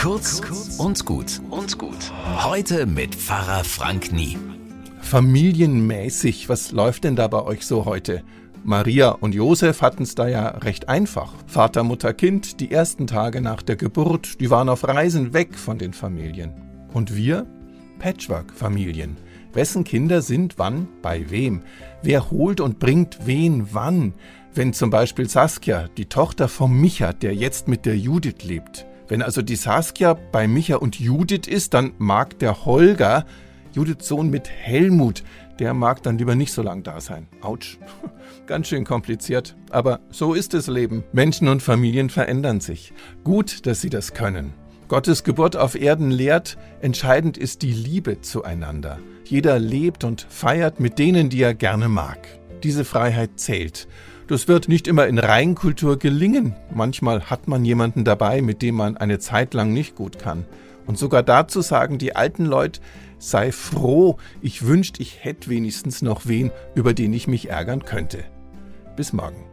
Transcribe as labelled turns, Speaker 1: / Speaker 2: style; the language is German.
Speaker 1: Kurz und gut und gut. Heute mit Pfarrer Frank Nie.
Speaker 2: Familienmäßig, was läuft denn da bei euch so heute? Maria und Josef hatten es da ja recht einfach. Vater, Mutter, Kind, die ersten Tage nach der Geburt, die waren auf Reisen weg von den Familien. Und wir? Patchwork-Familien. Wessen Kinder sind wann bei wem? Wer holt und bringt wen wann? Wenn zum Beispiel Saskia, die Tochter von Micha, der jetzt mit der Judith lebt. Wenn also die Saskia bei Micha und Judith ist, dann mag der Holger, Judiths Sohn mit Helmut, der mag dann lieber nicht so lang da sein. Autsch. Ganz schön kompliziert. Aber so ist das Leben. Menschen und Familien verändern sich. Gut, dass sie das können. Gottes Geburt auf Erden lehrt, entscheidend ist die Liebe zueinander. Jeder lebt und feiert mit denen, die er gerne mag. Diese Freiheit zählt. Das wird nicht immer in Reinkultur gelingen. Manchmal hat man jemanden dabei, mit dem man eine Zeit lang nicht gut kann. Und sogar dazu sagen die alten Leute, sei froh, ich wünschte, ich hätte wenigstens noch wen, über den ich mich ärgern könnte. Bis morgen.